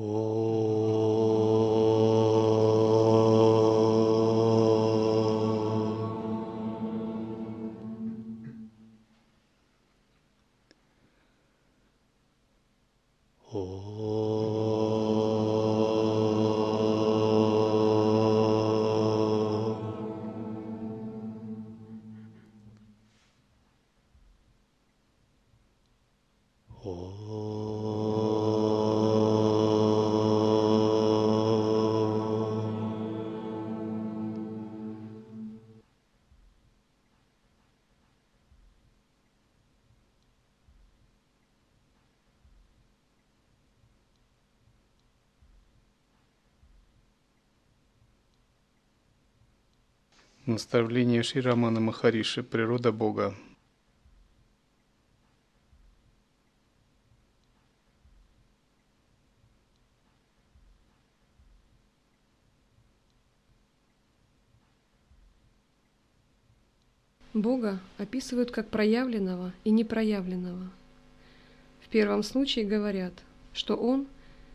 Oh. Наставление Ширамана Махариши «Природа Бога». Бога описывают как проявленного и непроявленного. В первом случае говорят, что Он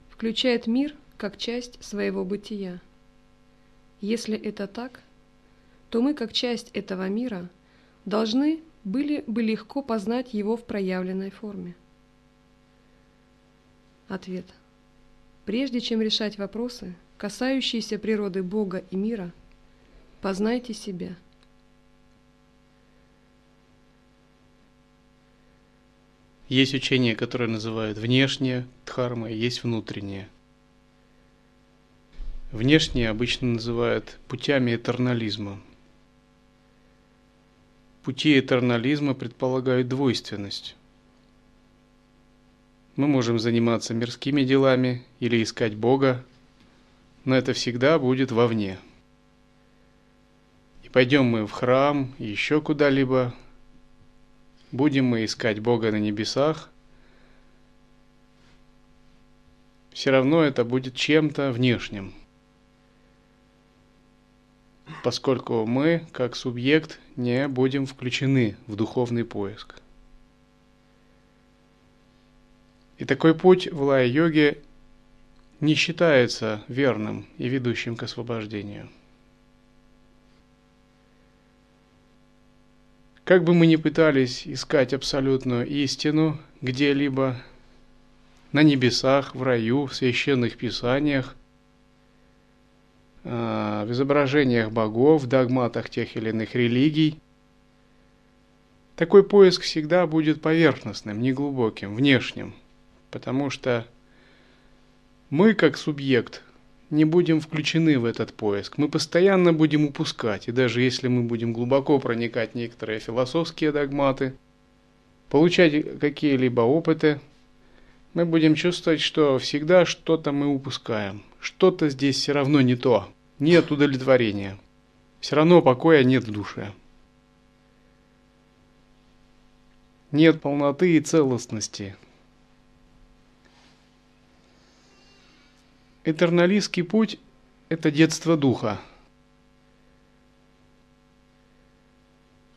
включает мир как часть своего бытия. Если это так – то мы, как часть этого мира, должны были бы легко познать его в проявленной форме. Ответ. Прежде чем решать вопросы, касающиеся природы Бога и мира, познайте себя. Есть учение, которое называют внешнее дхарма, есть внутреннее. Внешнее обычно называют путями этернализма – Пути этернализма предполагают двойственность. Мы можем заниматься мирскими делами или искать Бога, но это всегда будет вовне. И пойдем мы в храм, еще куда-либо, будем мы искать Бога на небесах, все равно это будет чем-то внешним – поскольку мы, как субъект, не будем включены в духовный поиск. И такой путь в лая-йоге не считается верным и ведущим к освобождению. Как бы мы ни пытались искать абсолютную истину где-либо, на небесах, в раю, в священных писаниях – в изображениях богов, догматах тех или иных религий. Такой поиск всегда будет поверхностным, неглубоким, внешним, потому что мы, как субъект, не будем включены в этот поиск. Мы постоянно будем упускать, и даже если мы будем глубоко проникать в некоторые философские догматы, получать какие-либо опыты, мы будем чувствовать, что всегда что-то мы упускаем. Что-то здесь все равно не то. Нет удовлетворения. Все равно покоя нет в душе. Нет полноты и целостности. Этерналистский путь – это детство духа.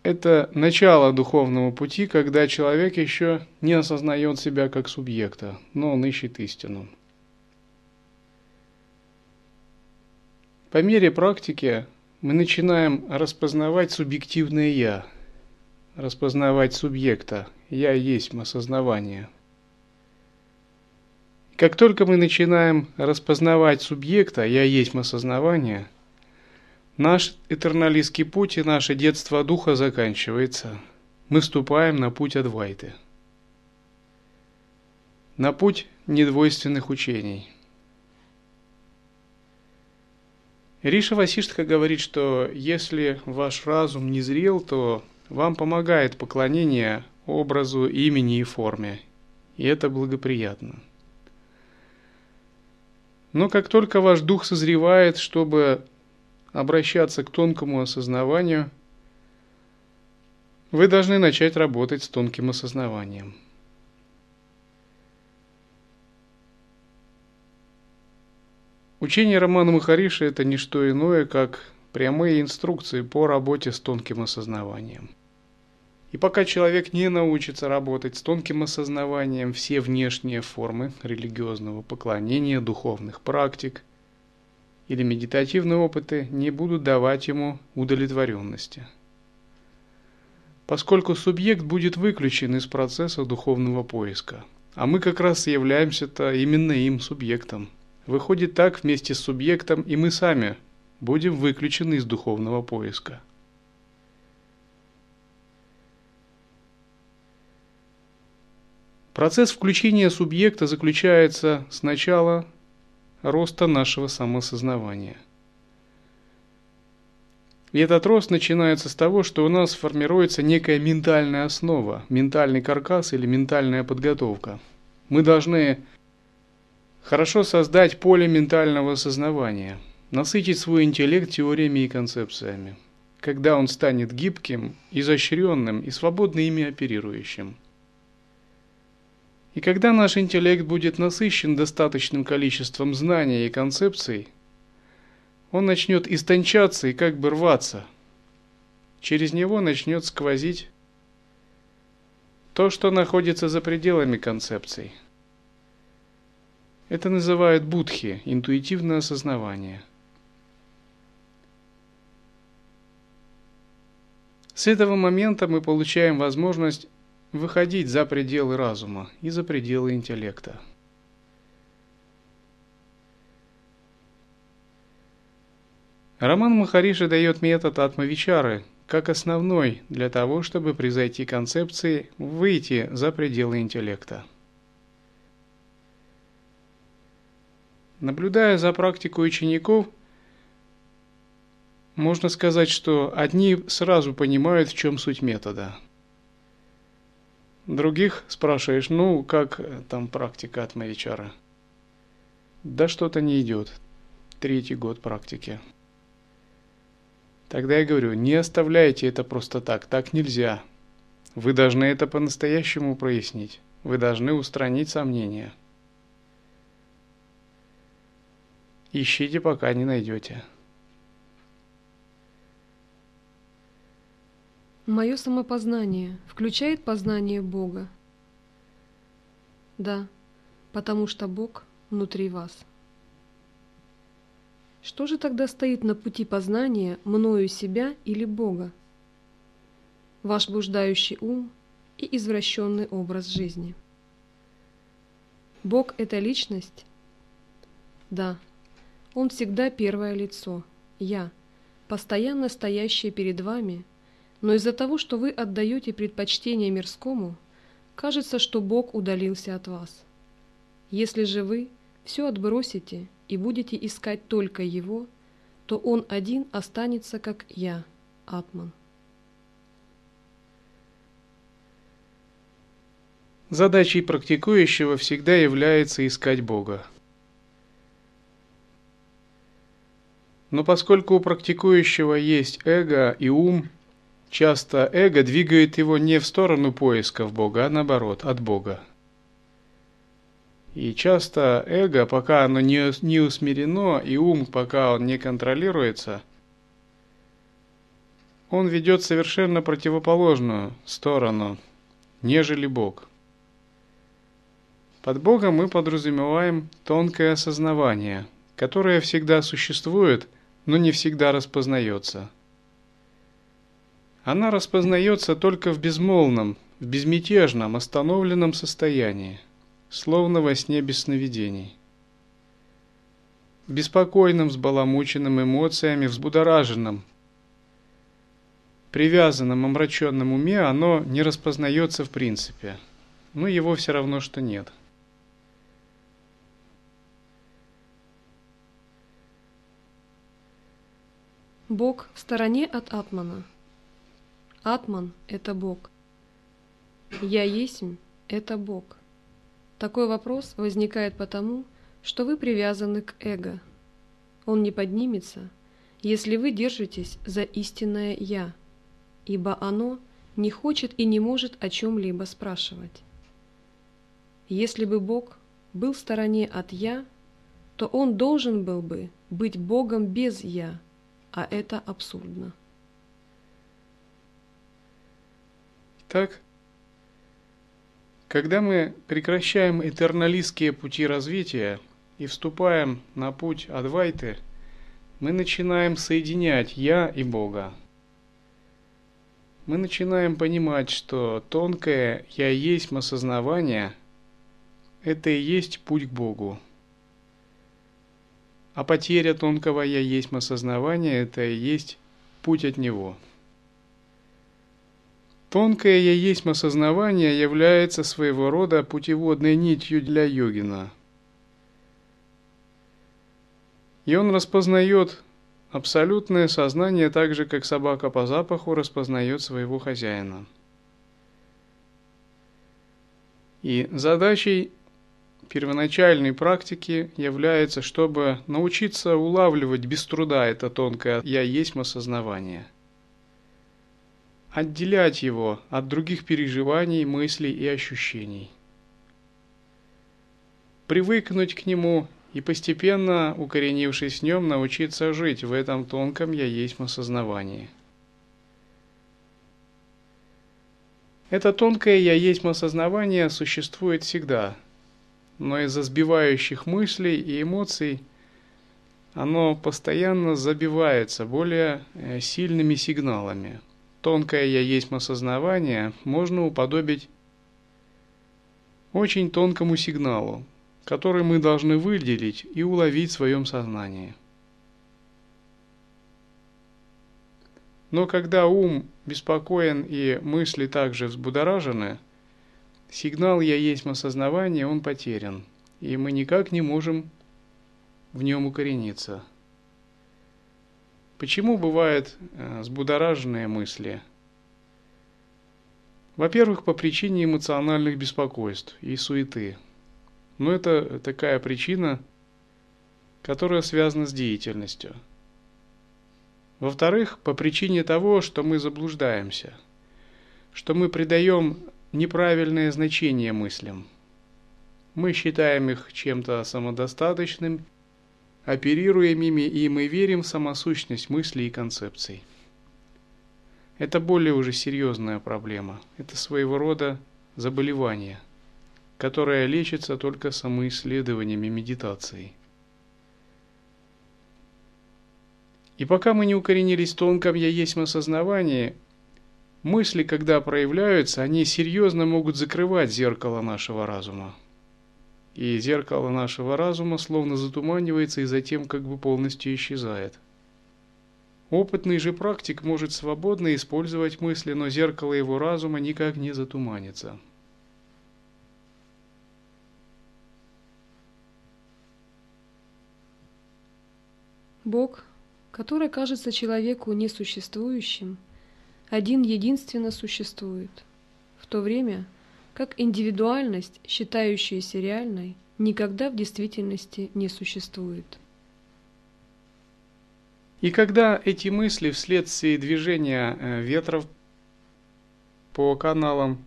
Это начало духовного пути, когда человек еще не осознает себя как субъекта, но он ищет истину. По мере практики мы начинаем распознавать субъективное «я», распознавать субъекта «я есть осознавание». Как только мы начинаем распознавать субъекта «я есть осознавание», наш этерналистский путь и наше детство духа заканчивается. Мы вступаем на путь Адвайты, на путь недвойственных учений – Риша Васиштха говорит, что если ваш разум не зрел, то вам помогает поклонение образу, имени и форме, и это благоприятно. Но как только ваш дух созревает, чтобы обращаться к тонкому осознаванию, вы должны начать работать с тонким осознаванием – Учение Романа Махариши – это не что иное, как прямые инструкции по работе с тонким осознаванием. И пока человек не научится работать с тонким осознаванием, все внешние формы религиозного поклонения, духовных практик или медитативные опыты не будут давать ему удовлетворенности. Поскольку субъект будет выключен из процесса духовного поиска, а мы как раз являемся-то именно им субъектом. Выходит так, вместе с субъектом и мы сами будем выключены из духовного поиска. Процесс включения субъекта заключается сначала роста нашего самосознавания. И этот рост начинается с того, что у нас формируется некая ментальная основа, ментальный каркас или ментальная подготовка. Мы должны хорошо создать поле ментального осознавания, насытить свой интеллект теориями и концепциями, когда он станет гибким, изощренным и свободно ими оперирующим – и когда наш интеллект будет насыщен достаточным количеством знаний и концепций, он начнет истончаться и как бы рваться. Через него начнет сквозить то, что находится за пределами концепций. Это называют будхи, интуитивное осознавание. С этого момента мы получаем возможность выходить за пределы разума и за пределы интеллекта. Роман Махариши дает метод атмавичары как основной для того, чтобы превзойти концепции, выйти за пределы интеллекта. Наблюдая за практикой учеников, можно сказать, что одни сразу понимают, в чем суть метода – Других спрашиваешь, ну, как там практика от Мавичара? Да что-то не идет. Третий год практики. Тогда я говорю, не оставляйте это просто так, так нельзя. Вы должны это по-настоящему прояснить. Вы должны устранить сомнения. Ищите, пока не найдете. Мое самопознание включает познание Бога? Да, потому что Бог внутри вас. Что же тогда стоит на пути познания мною себя или Бога? Ваш блуждающий ум и извращенный образ жизни. Бог – это личность? Да, Он всегда первое лицо, я, постоянно стоящее перед вами – но из-за того, что вы отдаете предпочтение мирскому, кажется, что Бог удалился от вас. Если же вы все отбросите и будете искать только Его, то Он один останется, как Я, Атман. Задачей практикующего всегда является искать Бога. Но поскольку у практикующего есть эго и ум, Часто эго двигает его не в сторону поисков Бога, а наоборот, от Бога. И часто эго, пока оно не, не усмирено, и ум, пока он не контролируется, он ведет совершенно противоположную сторону, нежели Бог. Под Богом мы подразумеваем тонкое осознавание, которое всегда существует, но не всегда распознается – она распознается только в безмолвном, в безмятежном, остановленном состоянии, словно во сне без сновидений. В беспокойном, взбаламученном эмоциями, взбудораженном, привязанном, омраченном уме оно не распознается в принципе, но его все равно, что нет. Бог в стороне от Атмана – Атман – это Бог. Я есмь – это Бог. Такой вопрос возникает потому, что вы привязаны к эго. Он не поднимется, если вы держитесь за истинное «я», ибо оно не хочет и не может о чем-либо спрашивать. Если бы Бог был в стороне от «я», то Он должен был бы быть Богом без «я», а это абсурдно. Так, когда мы прекращаем этерналистские пути развития и вступаем на путь Адвайты, мы начинаем соединять Я и Бога. Мы начинаем понимать, что тонкое «я есть» осознавание – это и есть путь к Богу. А потеря тонкого «я есть» осознавания – это и есть путь от Него. Тонкое «я есть» осознавание является своего рода путеводной нитью для йогина. И он распознает абсолютное сознание так же, как собака по запаху распознает своего хозяина. И задачей первоначальной практики является, чтобы научиться улавливать без труда это тонкое «я есть осознавание», отделять его от других переживаний, мыслей и ощущений, привыкнуть к нему и постепенно, укоренившись в нем, научиться жить в этом тонком «я есть осознавании». Это тонкое «я есть осознавание» существует всегда – но из-за сбивающих мыслей и эмоций оно постоянно забивается более э, сильными сигналами. Тонкое «я есть осознавание» можно уподобить очень тонкому сигналу, который мы должны выделить и уловить в своем сознании. Но когда ум беспокоен и мысли также взбудоражены – Сигнал «я есть осознавание» он потерян, и мы никак не можем в нем укорениться. Почему бывают э, взбудораженные мысли? Во-первых, по причине эмоциональных беспокойств и суеты. Но это такая причина, которая связана с деятельностью. Во-вторых, по причине того, что мы заблуждаемся, что мы придаем неправильное значение мыслям. Мы считаем их чем-то самодостаточным, оперируем ими, и мы верим в самосущность мыслей и концепций. Это более уже серьезная проблема. Это своего рода заболевание, которое лечится только самоисследованиями медитацией. И пока мы не укоренились в тонком «я есть осознавании», Мысли, когда проявляются, они серьезно могут закрывать зеркало нашего разума. И зеркало нашего разума словно затуманивается и затем как бы полностью исчезает. Опытный же практик может свободно использовать мысли, но зеркало его разума никак не затуманится. Бог, который кажется человеку несуществующим, один единственно существует, в то время как индивидуальность, считающаяся реальной, никогда в действительности не существует. И когда эти мысли вследствие движения э, ветров по каналам,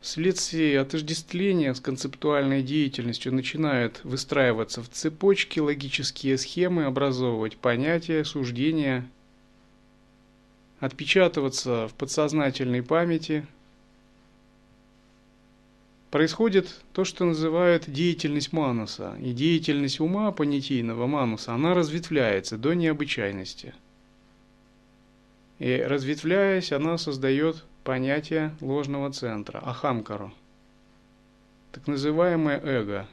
вследствие отождествления с концептуальной деятельностью начинают выстраиваться в цепочки логические схемы, образовывать понятия, суждения – отпечатываться в подсознательной памяти, происходит то, что называют деятельность мануса. И деятельность ума понятийного мануса, она разветвляется до необычайности. И разветвляясь, она создает понятие ложного центра, ахамкару, так называемое эго.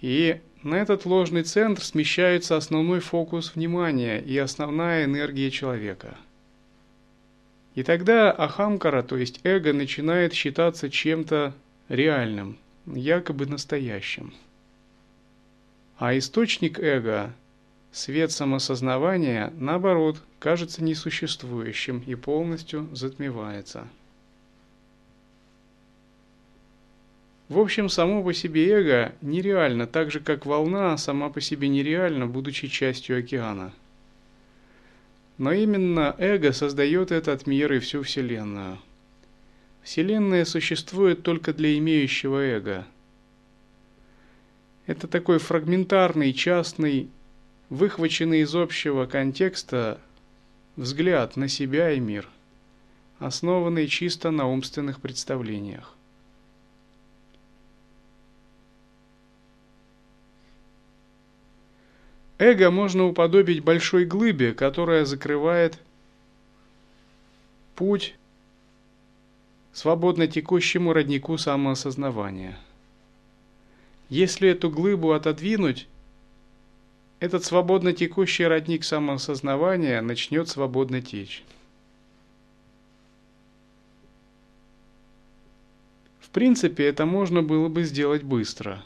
И на этот ложный центр смещается основной фокус внимания и основная энергия человека. И тогда Ахамкара, то есть эго, начинает считаться чем-то реальным, якобы настоящим. А источник эго, свет самосознавания, наоборот, кажется несуществующим и полностью затмевается. В общем, само по себе эго нереально, так же как волна сама по себе нереальна, будучи частью океана. Но именно эго создает этот мир и всю Вселенную. Вселенная существует только для имеющего эго. Это такой фрагментарный, частный, выхваченный из общего контекста взгляд на себя и мир. основанный чисто на умственных представлениях. Эго можно уподобить большой глыбе, которая закрывает путь свободно текущему роднику самоосознавания. Если эту глыбу отодвинуть, этот свободно текущий родник самоосознавания начнет свободно течь. В принципе, это можно было бы сделать быстро.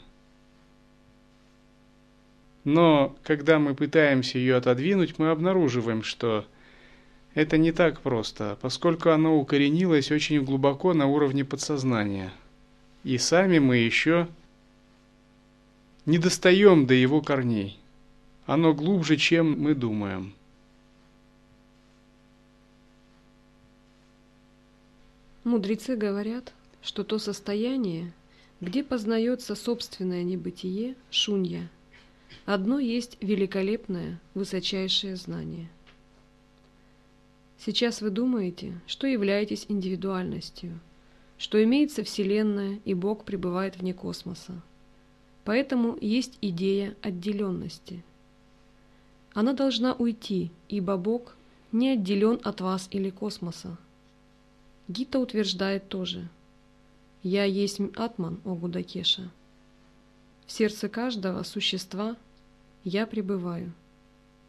Но когда мы пытаемся ее отодвинуть, мы обнаруживаем, что это не так просто, поскольку оно укоренилось очень глубоко на уровне подсознания. И сами мы еще не достаем до его корней. Оно глубже, чем мы думаем. Мудрецы говорят, что то состояние, где познается собственное небытие, шунья, одно есть великолепное, высочайшее знание – Сейчас вы думаете, что являетесь индивидуальностью, что имеется Вселенная и Бог пребывает вне космоса. Поэтому есть идея отделенности. Она должна уйти, ибо Бог не отделен от вас или космоса. Гита утверждает тоже «Я есть Атман, о Гудакеша». В сердце каждого существа я пребываю.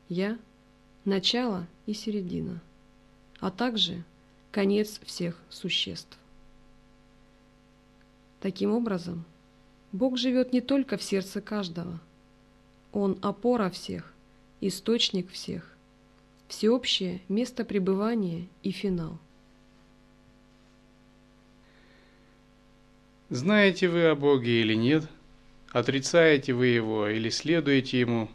Я – начало и середина а также конец всех существ. Таким образом, Бог живет не только в сердце каждого. Он опора всех, источник всех, всеобщее место пребывания и финал. Знаете вы о Боге или нет? Отрицаете вы Его или следуете Ему?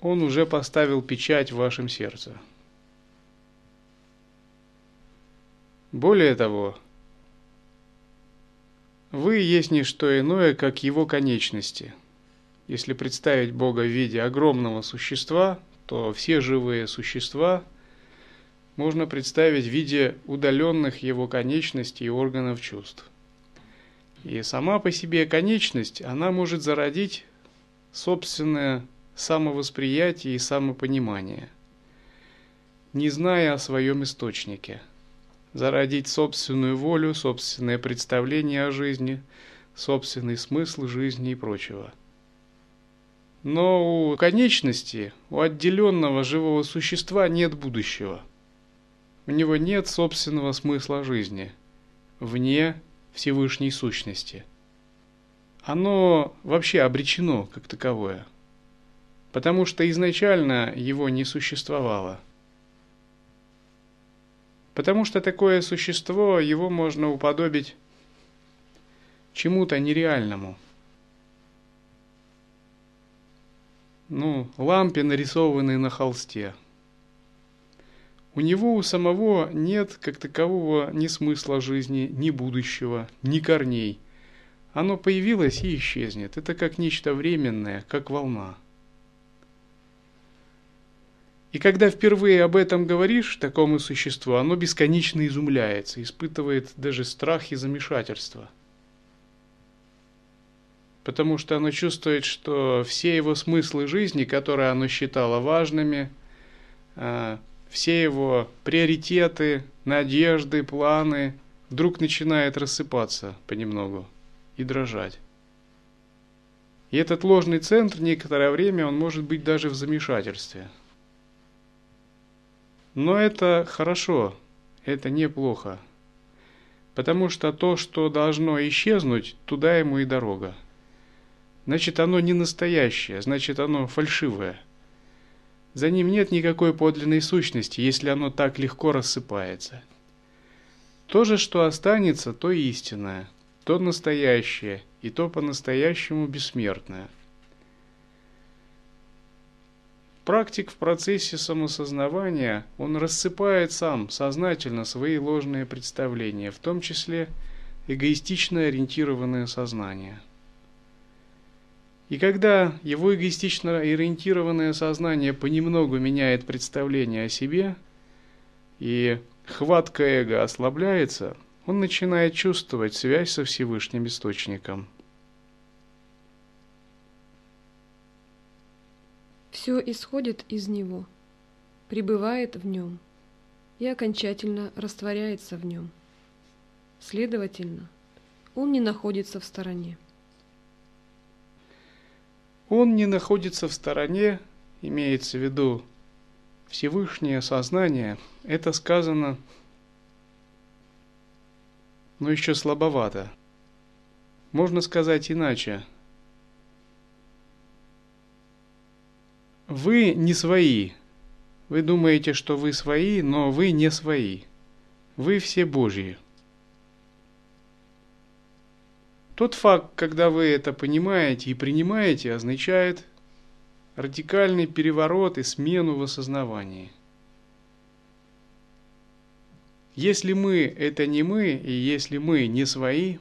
Он уже поставил печать в вашем сердце – Более того, вы есть не что иное, как его конечности. Если представить Бога в виде огромного существа, то все живые существа можно представить в виде удаленных его конечностей и органов чувств. И сама по себе конечность, она может зародить собственное самовосприятие и самопонимание, не зная о своем источнике – зародить собственную волю, собственное представление о жизни, собственный смысл жизни и прочего. Но у конечности, у отделенного живого существа нет будущего. У него нет собственного смысла жизни, вне Всевышней сущности. Оно вообще обречено как таковое, потому что изначально его не существовало – Потому что такое существо, его можно уподобить чему-то нереальному. Ну, лампе, нарисованной на холсте. У него у самого нет как такового ни смысла жизни, ни будущего, ни корней. Оно появилось и исчезнет. Это как нечто временное, как волна. И когда впервые об этом говоришь такому существу, оно бесконечно изумляется, испытывает даже страх и замешательство. Потому что оно чувствует, что все его смыслы жизни, которые оно считало важными, а, все его приоритеты, надежды, планы, вдруг начинают рассыпаться понемногу и дрожать. И этот ложный центр некоторое время он может быть даже в замешательстве – но это хорошо, это неплохо. Потому что то, что должно исчезнуть, туда ему и дорога. Значит, оно не настоящее, значит, оно фальшивое. За ним нет никакой подлинной сущности, если оно так легко рассыпается. То же, что останется, то истинное, то настоящее, и то по-настоящему бессмертное – Практик в процессе самосознавания, он рассыпает сам сознательно свои ложные представления, в том числе эгоистично ориентированное сознание. И когда его эгоистично ориентированное сознание понемногу меняет представление о себе, и хватка эго ослабляется, он начинает чувствовать связь со Всевышним Источником. Все исходит из него, пребывает в нем и окончательно растворяется в нем. Следовательно, он не находится в стороне. Он не находится в стороне, имеется в виду Всевышнее сознание, это сказано, но еще слабовато. Можно сказать иначе. Вы не свои. Вы думаете, что вы свои, но вы не свои. Вы все Божьи. Тот факт, когда вы это понимаете и принимаете, означает радикальный переворот и смену в осознавании. Если мы – это не мы, и если мы не свои,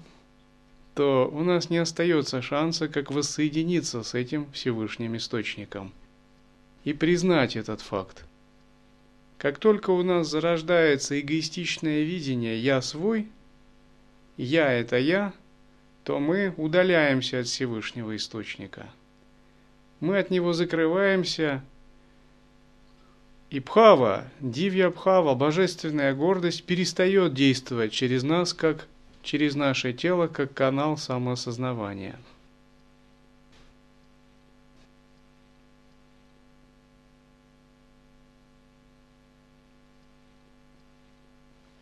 то у нас не остается шанса, как воссоединиться с этим Всевышним Источником и признать этот факт. Как только у нас зарождается эгоистичное видение «я свой», «я – это я», то мы удаляемся от Всевышнего Источника – мы от него закрываемся. И Бхава, Дивья Бхава, божественная гордость, перестает действовать через нас, как через наше тело, как канал самоосознавания.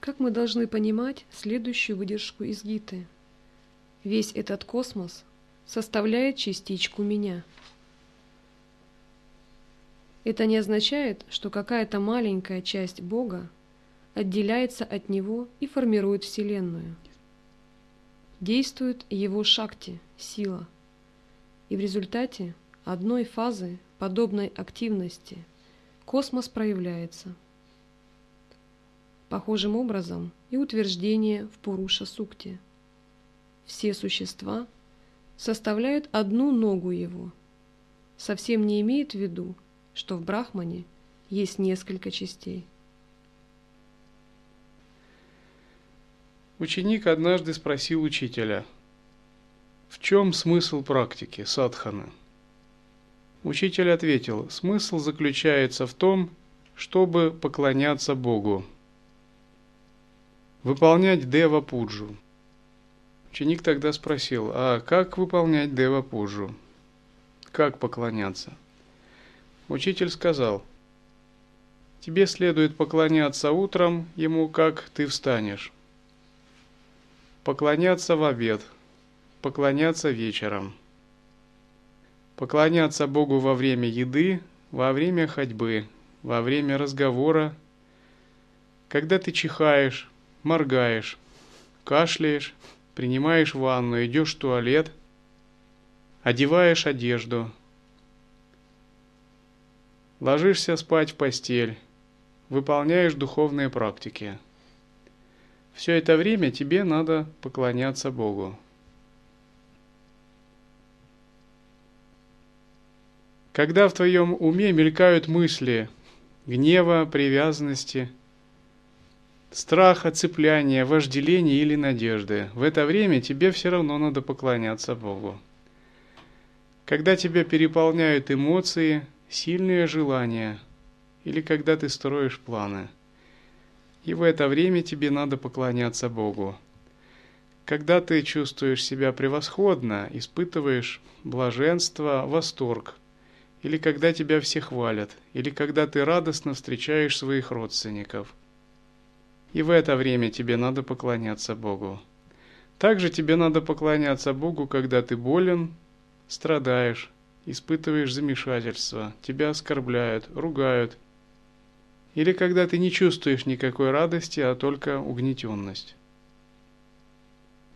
Как мы должны понимать следующую выдержку из Гиты? Весь этот космос составляет частичку меня – это не означает, что какая-то маленькая часть Бога отделяется от Него и формирует Вселенную. Действует Его шакти, сила, и в результате одной фазы подобной активности космос проявляется. Похожим образом и утверждение в Пуруша Сукте. Все существа составляют одну ногу его, совсем не имеет в виду, что в Брахмане есть несколько частей. Ученик однажды спросил учителя, в чем смысл практики садханы? Учитель ответил, смысл заключается в том, чтобы поклоняться Богу, выполнять дева пуджу. Ученик тогда спросил, а как выполнять дева пуджу? Как поклоняться? Учитель сказал, «Тебе следует поклоняться утром ему, как ты встанешь, поклоняться в обед, поклоняться вечером, поклоняться Богу во время еды, во время ходьбы, во время разговора, когда ты чихаешь, моргаешь, кашляешь, принимаешь ванну, идешь в туалет, одеваешь одежду, Ложишься спать в постель, выполняешь духовные практики. Все это время тебе надо поклоняться Богу. Когда в твоем уме мелькают мысли гнева, привязанности, страха, цепляния, вожделения или надежды, в это время тебе все равно надо поклоняться Богу. Когда тебя переполняют эмоции – сильные желания или когда ты строишь планы. И в это время тебе надо поклоняться Богу. Когда ты чувствуешь себя превосходно, испытываешь блаженство, восторг, или когда тебя все хвалят, или когда ты радостно встречаешь своих родственников. И в это время тебе надо поклоняться Богу. Также тебе надо поклоняться Богу, когда ты болен, страдаешь, испытываешь замешательство, тебя оскорбляют, ругают, или когда ты не чувствуешь никакой радости, а только угнетенность.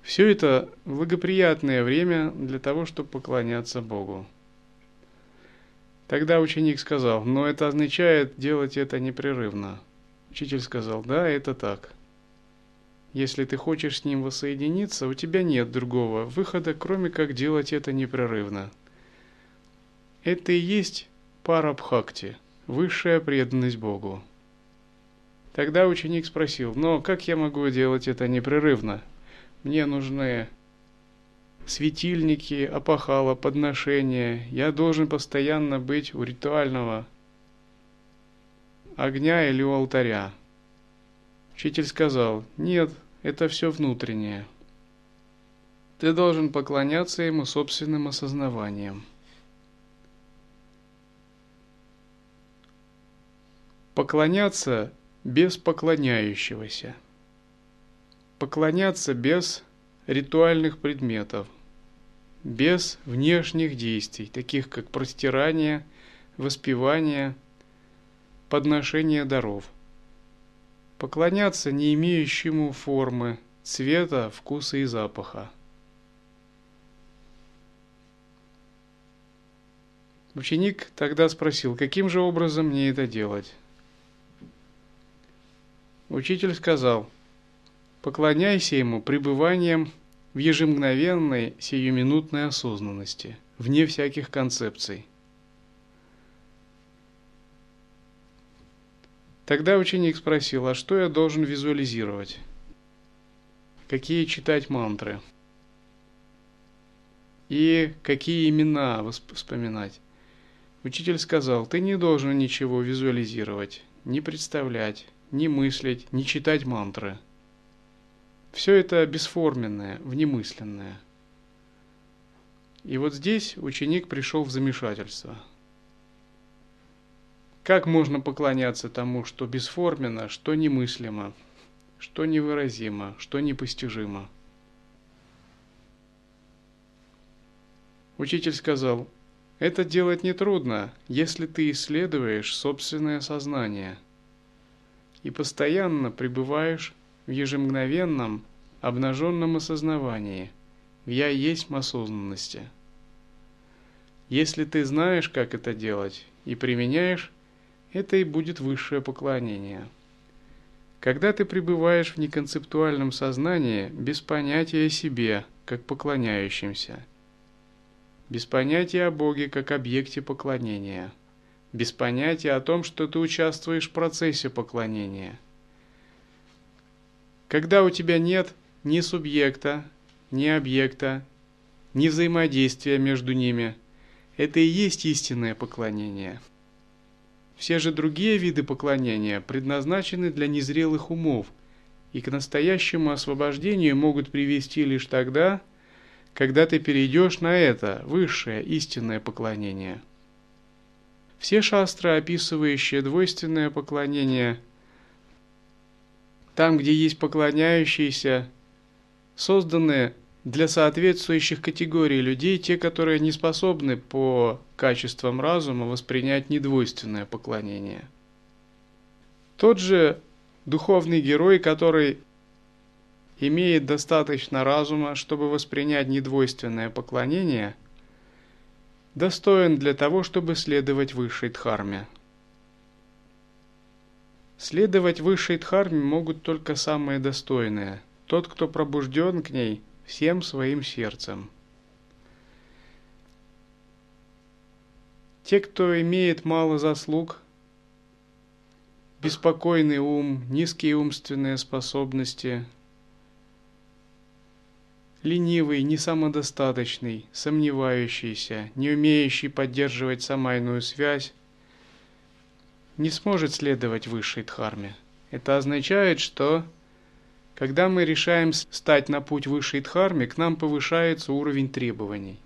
Все это благоприятное время для того, чтобы поклоняться Богу. Тогда ученик сказал, но это означает делать это непрерывно. Учитель сказал, да, это так. Если ты хочешь с ним воссоединиться, у тебя нет другого выхода, кроме как делать это непрерывно – это и есть парабхакти, высшая преданность Богу. Тогда ученик спросил, но как я могу делать это непрерывно? Мне нужны светильники, опахала, подношения. Я должен постоянно быть у ритуального огня или у алтаря. Учитель сказал, нет, это все внутреннее. Ты должен поклоняться ему собственным осознаванием. Поклоняться без поклоняющегося. Поклоняться без ритуальных предметов, без внешних действий, таких как простирание, воспевание, подношение даров. Поклоняться не имеющему формы, цвета, вкуса и запаха. Ученик тогда спросил, каким же образом мне это делать? Учитель сказал, поклоняйся ему пребыванием в ежемгновенной сиюминутной осознанности, вне всяких концепций. Тогда ученик спросил, а что я должен визуализировать? Какие читать мантры? И какие имена вспоминать? Учитель сказал, ты не должен ничего визуализировать, не представлять, не мыслить, не читать мантры. Все это бесформенное, внемысленное. И вот здесь ученик пришел в замешательство. Как можно поклоняться тому, что бесформенно, что немыслимо, что невыразимо, что непостижимо? Учитель сказал, это делать нетрудно, если ты исследуешь собственное сознание – и постоянно пребываешь в ежемгновенном, обнаженном осознавании, в «я есть осознанности». Если ты знаешь, как это делать, и применяешь, это и будет высшее поклонение. Когда ты пребываешь в неконцептуальном сознании, без понятия о себе, как поклоняющимся, без понятия о Боге, как объекте поклонения – без понятия о том, что ты участвуешь в процессе поклонения. Когда у тебя нет ни субъекта, ни объекта, ни взаимодействия между ними, это и есть истинное поклонение. Все же другие виды поклонения предназначены для незрелых умов и к настоящему освобождению могут привести лишь тогда, когда ты перейдешь на это высшее истинное поклонение. Все шастры, описывающие двойственное поклонение, там, где есть поклоняющиеся, созданы для соответствующих категорий людей, те, которые не способны по качествам разума воспринять недвойственное поклонение. Тот же духовный герой, который имеет достаточно разума, чтобы воспринять недвойственное поклонение – достоин для того, чтобы следовать высшей дхарме. Следовать высшей дхарме могут только самые достойные, тот, кто пробужден к ней всем своим сердцем. Те, кто имеет мало заслуг, беспокойный ум, низкие умственные способности – ленивый, не самодостаточный, сомневающийся, не умеющий поддерживать самайную связь, не сможет следовать высшей дхарме. Это означает, что когда мы решаем стать на путь высшей дхарме, к нам повышается уровень требований.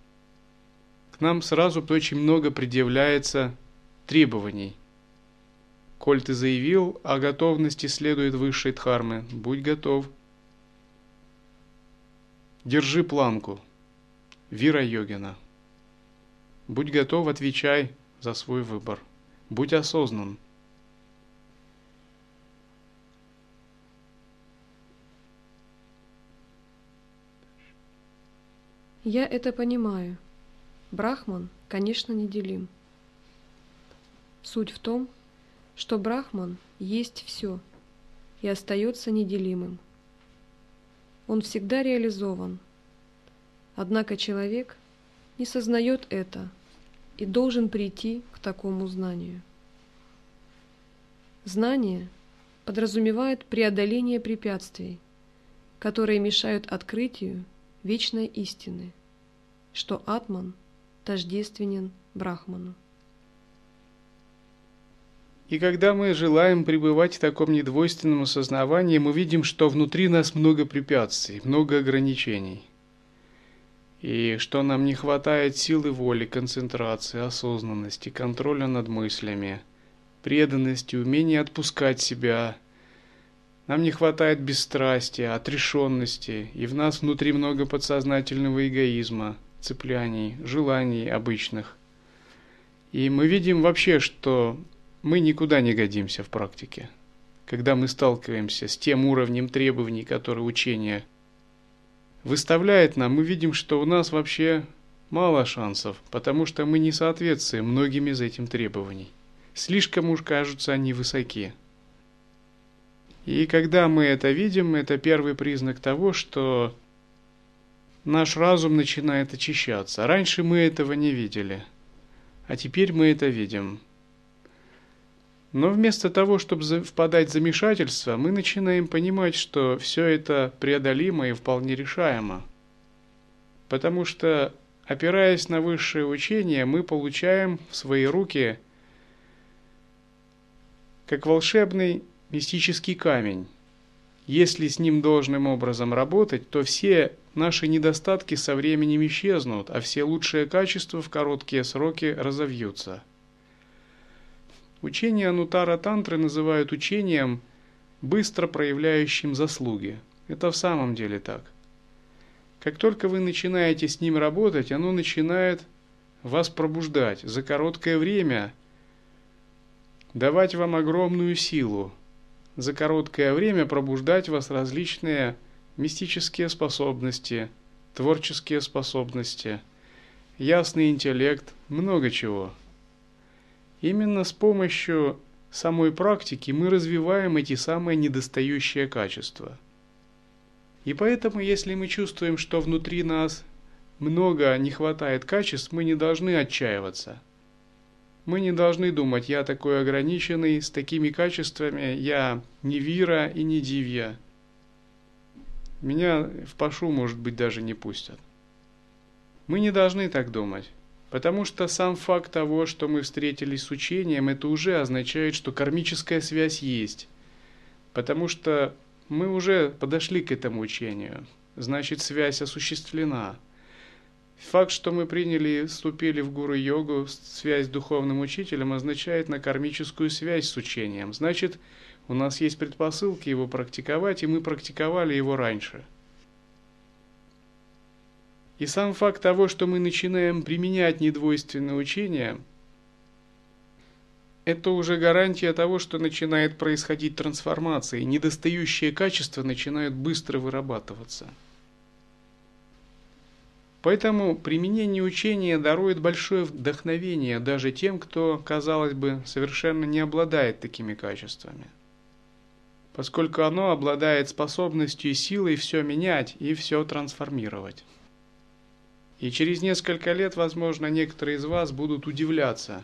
К нам сразу очень много предъявляется требований. Коль ты заявил о готовности следует высшей дхармы, будь готов – Держи планку. Вира Йогина. Будь готов, отвечай за свой выбор. Будь осознан. Я это понимаю. Брахман, конечно, неделим. Суть в том, что Брахман есть все и остается неделимым он всегда реализован. Однако человек не сознает это и должен прийти к такому знанию. Знание подразумевает преодоление препятствий, которые мешают открытию вечной истины, что Атман тождественен Брахману. И когда мы желаем пребывать в таком недвойственном осознавании, мы видим, что внутри нас много препятствий, много ограничений. И что нам не хватает силы воли, концентрации, осознанности, контроля над мыслями, преданности, умения отпускать себя. Нам не хватает бесстрастия, отрешенности, и в нас внутри много подсознательного эгоизма, цепляний, желаний обычных. И мы видим вообще, что мы никуда не годимся в практике. Когда мы сталкиваемся с тем уровнем требований, которые учение выставляет нам, мы видим, что у нас вообще мало шансов, потому что мы не соответствуем многим из этим требований. Слишком уж кажутся они высоки. И когда мы это видим, это первый признак того, что наш разум начинает очищаться. Раньше мы этого не видели, а теперь мы это видим. Но вместо того, чтобы впадать в замешательство, мы начинаем понимать, что все это преодолимо и вполне решаемо. Потому что, опираясь на высшее учение, мы получаем в свои руки как волшебный мистический камень. Если с ним должным образом работать, то все наши недостатки со временем исчезнут, а все лучшие качества в короткие сроки разовьются. Учение Анутара Тантры называют учением, быстро проявляющим заслуги. Это в самом деле так. Как только вы начинаете с ним работать, оно начинает вас пробуждать за короткое время, давать вам огромную силу, за короткое время пробуждать вас различные мистические способности, творческие способности, ясный интеллект, много чего – Именно с помощью самой практики мы развиваем эти самые недостающие качества. И поэтому, если мы чувствуем, что внутри нас много не хватает качеств, мы не должны отчаиваться. Мы не должны думать, я такой ограниченный, с такими качествами, я не вира и не дивья. Меня в пашу, может быть, даже не пустят. Мы не должны так думать. Потому что сам факт того, что мы встретились с учением, это уже означает, что кармическая связь есть. Потому что мы уже подошли к этому учению. Значит, связь осуществлена. Факт, что мы приняли вступили в гуру-йогу, связь с духовным учителем, означает на кармическую связь с учением. Значит, у нас есть предпосылки его практиковать, и мы практиковали его раньше – и сам факт того, что мы начинаем применять недвойственное учение, это уже гарантия того, что начинает происходить трансформация, и недостающие качества начинают быстро вырабатываться. Поэтому применение учения дарует большое вдохновение даже тем, кто, казалось бы, совершенно не обладает такими качествами. Поскольку оно обладает способностью и силой все менять и все трансформировать. И через несколько лет, возможно, некоторые из вас будут удивляться.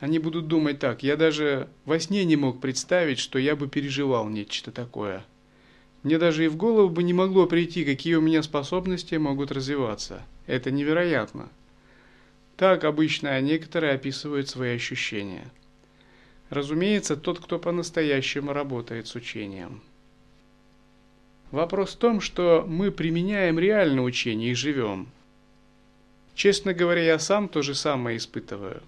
Они будут думать так, я даже во сне не мог представить, что я бы переживал нечто такое. Мне даже и в голову бы не могло прийти, какие у меня способности могут развиваться. Это невероятно. Так обычно некоторые описывают свои ощущения. Разумеется, тот, кто по-настоящему работает с учением – Вопрос в том, что мы применяем реальное учение и живем. Честно говоря, я сам то же самое испытываю.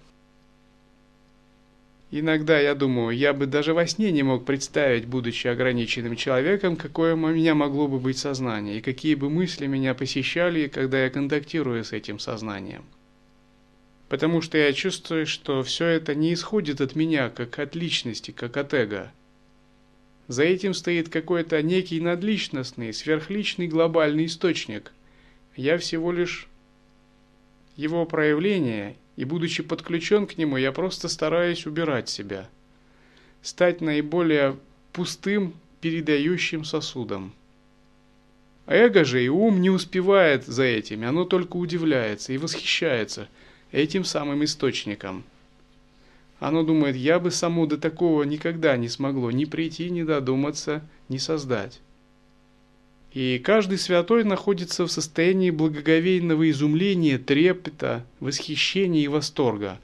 Иногда я думаю, я бы даже во сне не мог представить, будучи ограниченным человеком, какое у меня могло бы быть сознание, и какие бы мысли меня посещали, когда я контактирую с этим сознанием. Потому что я чувствую, что все это не исходит от меня, как от личности, как от эго – за этим стоит какой-то некий надличностный, сверхличный глобальный источник. Я всего лишь его проявление, и будучи подключен к нему, я просто стараюсь убирать себя. Стать наиболее пустым, передающим сосудом. Эго же и ум не успевает за этим, оно только удивляется и восхищается этим самым источником. Оно думает, я бы само до такого никогда не смогло ни прийти, ни додуматься, ни создать. И каждый святой находится в состоянии благоговейного изумления, трепета, восхищения и восторга.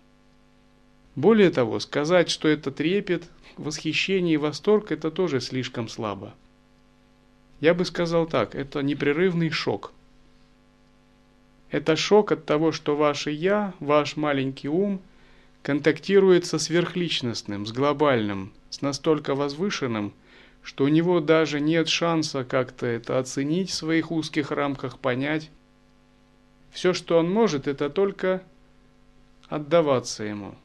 Более того, сказать, что это трепет, восхищение и восторг, это тоже слишком слабо. Я бы сказал так, это непрерывный шок. Это шок от того, что ваше «я», ваш маленький ум контактирует со сверхличностным, с глобальным, с настолько возвышенным, что у него даже нет шанса как-то это оценить в своих узких рамках, понять. Все, что он может, это только отдаваться ему.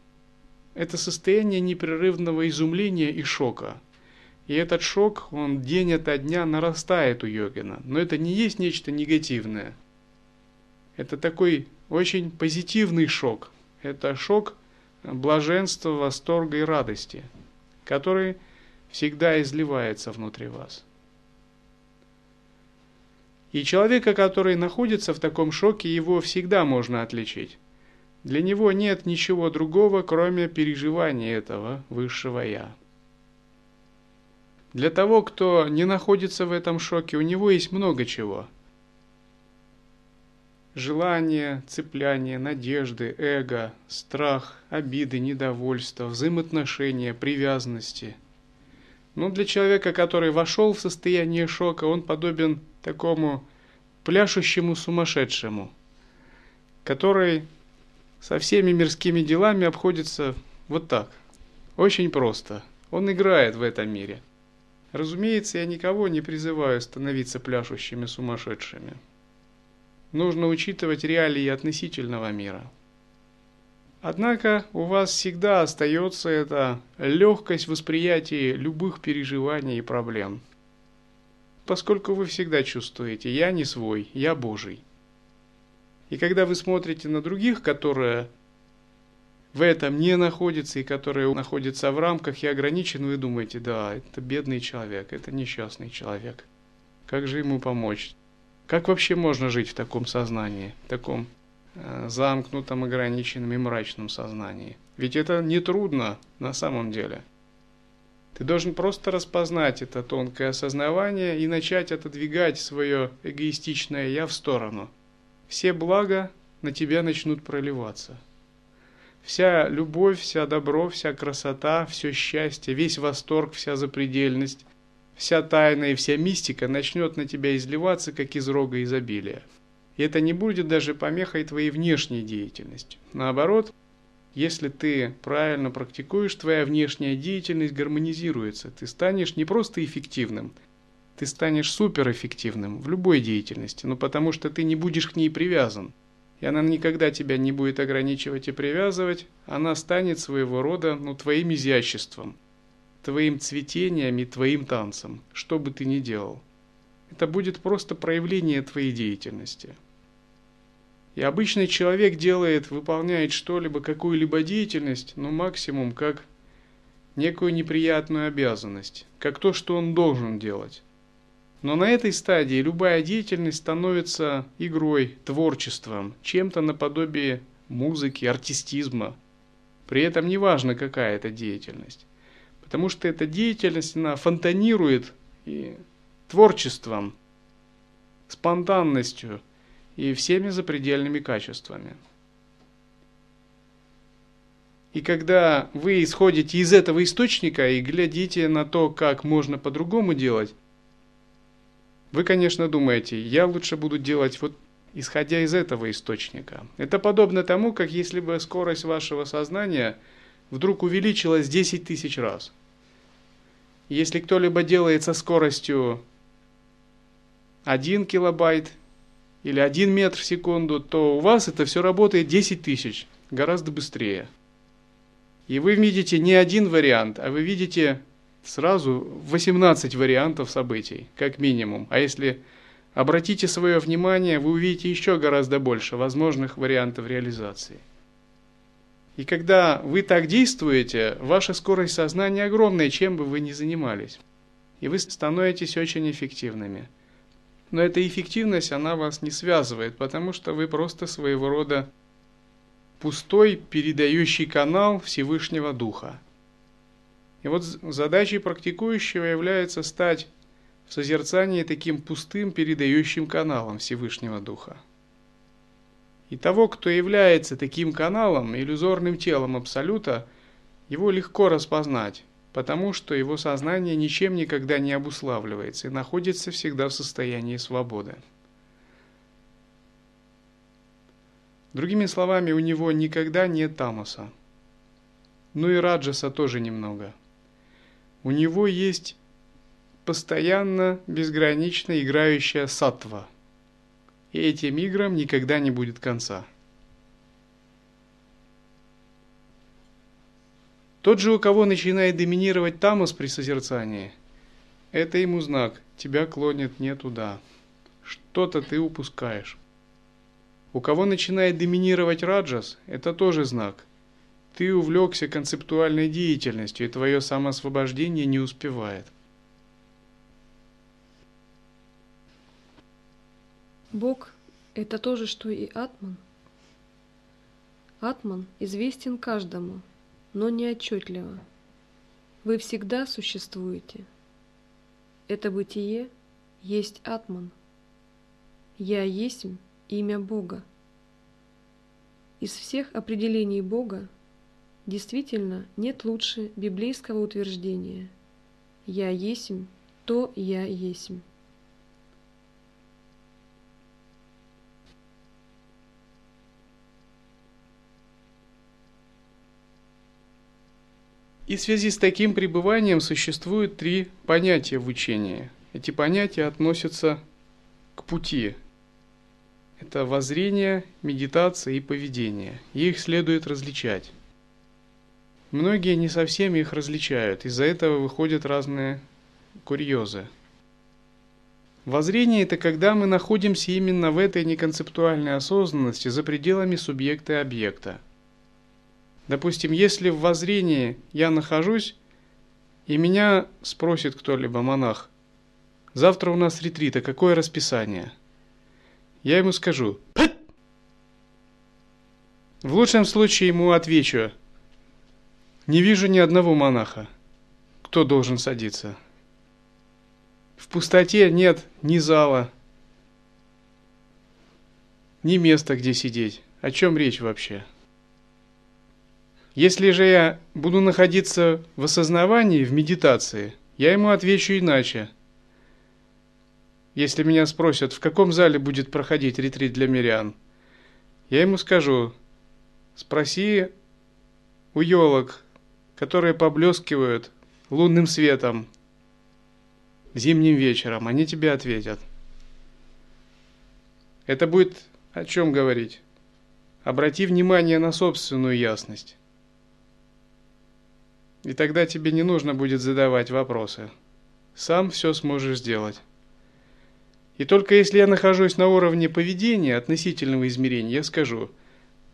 Это состояние непрерывного изумления и шока – и этот шок, он день ото дня нарастает у йогина. Но это не есть нечто негативное. Это такой очень позитивный шок. Это шок блаженства, восторга и радости, который всегда изливается внутри вас. И человека, который находится в таком шоке, его всегда можно отличить. Для него нет ничего другого, кроме переживания этого высшего «я». Для того, кто не находится в этом шоке, у него есть много чего. Желание, цепляние, надежды, эго, страх, обиды, недовольство, взаимоотношения, привязанности. Но для человека, который вошел в состояние шока, он подобен такому пляшущему сумасшедшему, который со всеми мирскими делами обходится вот так, очень просто. Он играет в этом мире – Разумеется, я никого не призываю становиться пляшущими сумасшедшими. Нужно учитывать реалии относительного мира. Однако у вас всегда остается эта легкость восприятия любых переживаний и проблем. Поскольку вы всегда чувствуете «я не свой, я Божий». И когда вы смотрите на других, которые в этом не находится и которые находятся в рамках и ограничен, вы думаете, да, это бедный человек, это несчастный человек. Как же ему помочь? Как вообще можно жить в таком сознании, в таком замкнутом, ограниченном и мрачном сознании? Ведь это не трудно на самом деле. Ты должен просто распознать это тонкое осознавание и начать отодвигать свое эгоистичное «я» в сторону. Все блага на тебя начнут проливаться. Вся любовь, вся добро, вся красота, все счастье, весь восторг, вся запредельность, вся тайна и вся мистика начнет на тебя изливаться, как из рога изобилия. И это не будет даже помехой твоей внешней деятельности. Наоборот, если ты правильно практикуешь, твоя внешняя деятельность гармонизируется. Ты станешь не просто эффективным, ты станешь суперэффективным в любой деятельности, но потому что ты не будешь к ней привязан – и она никогда тебя не будет ограничивать и привязывать, она станет своего рода ну, твоим изяществом, твоим цветением и твоим танцем, что бы ты ни делал. Это будет просто проявление твоей деятельности. И обычный человек делает, выполняет что-либо, какую-либо деятельность, ну максимум как некую неприятную обязанность, как то, что он должен делать. Но на этой стадии любая деятельность становится игрой, творчеством, чем-то наподобие музыки, артистизма. При этом не важно, какая это деятельность. Потому что эта деятельность, она фонтанирует и творчеством, спонтанностью и всеми запредельными качествами. И когда вы исходите из этого источника и глядите на то, как можно по-другому делать, вы, конечно, думаете, я лучше буду делать вот исходя из этого источника. Это подобно тому, как если бы скорость вашего сознания вдруг увеличилась 10 тысяч раз. Если кто-либо делает со скоростью 1 килобайт или 1 метр в секунду, то у вас это все работает 10 тысяч, гораздо быстрее. И вы видите не один вариант, а вы видите сразу 18 вариантов событий, как минимум. А если обратите свое внимание, вы увидите еще гораздо больше возможных вариантов реализации. И когда вы так действуете, ваша скорость сознания огромная, чем бы вы ни занимались. И вы становитесь очень эффективными. Но эта эффективность, она вас не связывает, потому что вы просто своего рода пустой передающий канал Всевышнего Духа. И вот задачей практикующего является стать в созерцании таким пустым передающим каналом Всевышнего Духа. И того, кто является таким каналом, иллюзорным телом Абсолюта, его легко распознать, потому что его сознание ничем никогда не обуславливается и находится всегда в состоянии свободы. Другими словами, у него никогда нет тамаса. Ну и раджаса тоже немного. У него есть постоянно, безгранично играющая сатва. И этим играм никогда не будет конца. Тот же, у кого начинает доминировать тамас при созерцании, это ему знак, тебя клонит не туда. Что-то ты упускаешь. У кого начинает доминировать раджас, это тоже знак. Ты увлекся концептуальной деятельностью, и твое самоосвобождение не успевает. Бог – это то же, что и Атман. Атман известен каждому – но не отчетливо. Вы всегда существуете. Это бытие есть Атман. Я есть имя Бога. Из всех определений Бога действительно нет лучше библейского утверждения «Я есть то Я есть». И в связи с таким пребыванием существует три понятия в учении. Эти понятия относятся к пути. Это воззрение, медитация и поведение. И их следует различать. Многие не совсем их различают, из-за этого выходят разные курьезы. Воззрение – это когда мы находимся именно в этой неконцептуальной осознанности за пределами субъекта и объекта – Допустим, если в воззрении я нахожусь, и меня спросит кто-либо, монах, завтра у нас ретрита, какое расписание? Я ему скажу, Пэт! В лучшем случае ему отвечу, не вижу ни одного монаха. Кто должен садиться? В пустоте нет ни зала, ни места, где сидеть. О чем речь вообще? Если же я буду находиться в осознавании, в медитации, я ему отвечу иначе. Если меня спросят, в каком зале будет проходить ретрит для мирян, я ему скажу, спроси у елок, которые поблескивают лунным светом зимним вечером, они тебе ответят. Это будет о чем говорить? Обрати внимание на собственную ясность. И тогда тебе не нужно будет задавать вопросы. Сам все сможешь сделать. И только если я нахожусь на уровне поведения относительного измерения, я скажу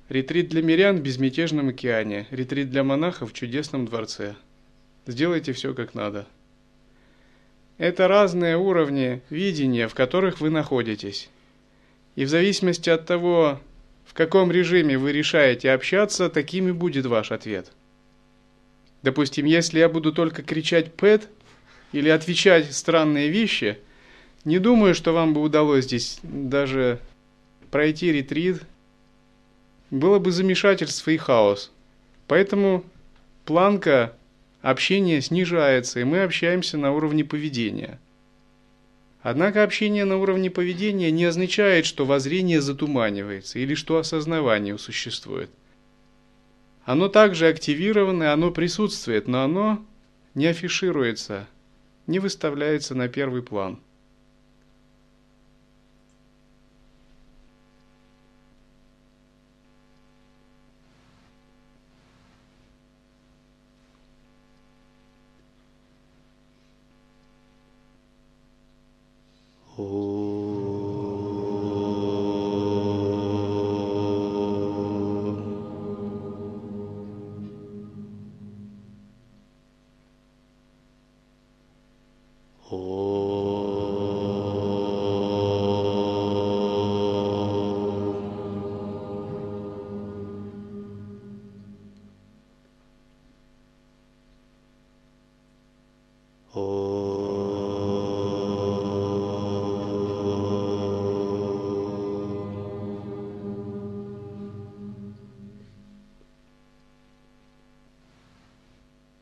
«Ретрит для мирян в безмятежном океане, ретрит для монахов в чудесном дворце». Сделайте все как надо. Это разные уровни видения, в которых вы находитесь. И в зависимости от того, в каком режиме вы решаете общаться, таким и будет ваш ответ – Допустим, если я буду только кричать «пэт» или отвечать странные вещи, не думаю, что вам бы удалось здесь даже пройти ретрит. Было бы замешательство и хаос. Поэтому планка общения снижается, и мы общаемся на уровне поведения. Однако общение на уровне поведения не означает, что воззрение затуманивается или что осознавание существует. Оно также активировано, оно присутствует, но оно не афишируется, не выставляется на первый план –